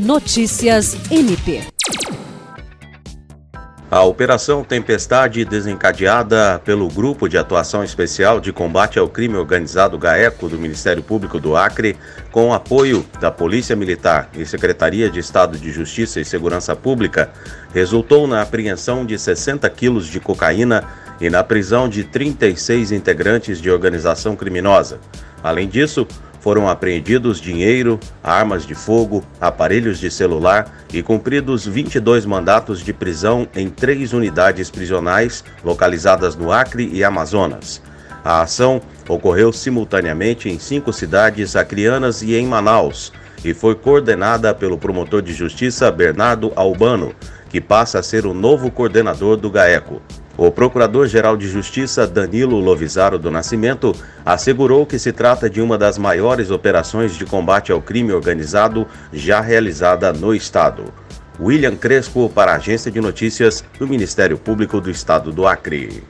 Notícias MP. A Operação Tempestade, desencadeada pelo Grupo de Atuação Especial de Combate ao Crime Organizado GAECO do Ministério Público do Acre, com apoio da Polícia Militar e Secretaria de Estado de Justiça e Segurança Pública, resultou na apreensão de 60 quilos de cocaína e na prisão de 36 integrantes de organização criminosa. Além disso, foram apreendidos dinheiro, armas de fogo, aparelhos de celular e cumpridos 22 mandatos de prisão em três unidades prisionais localizadas no Acre e Amazonas. A ação ocorreu simultaneamente em cinco cidades acrianas e em Manaus e foi coordenada pelo promotor de justiça Bernardo Albano, que passa a ser o novo coordenador do GAECO. O Procurador-Geral de Justiça Danilo Lovisaro do Nascimento assegurou que se trata de uma das maiores operações de combate ao crime organizado já realizada no Estado. William Crespo para a Agência de Notícias do Ministério Público do Estado do Acre.